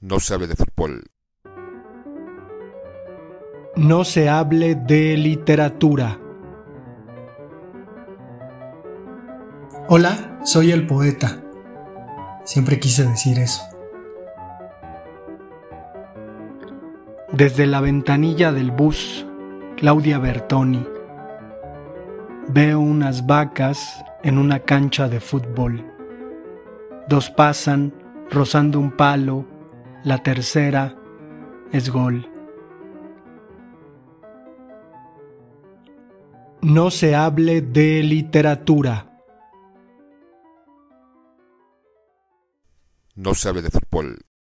No se hable de fútbol. No se hable de literatura. Hola, soy el poeta. Siempre quise decir eso. Desde la ventanilla del bus, Claudia Bertoni. Veo unas vacas en una cancha de fútbol. Dos pasan rozando un palo, la tercera es gol. No se hable de literatura. No se hable de fútbol.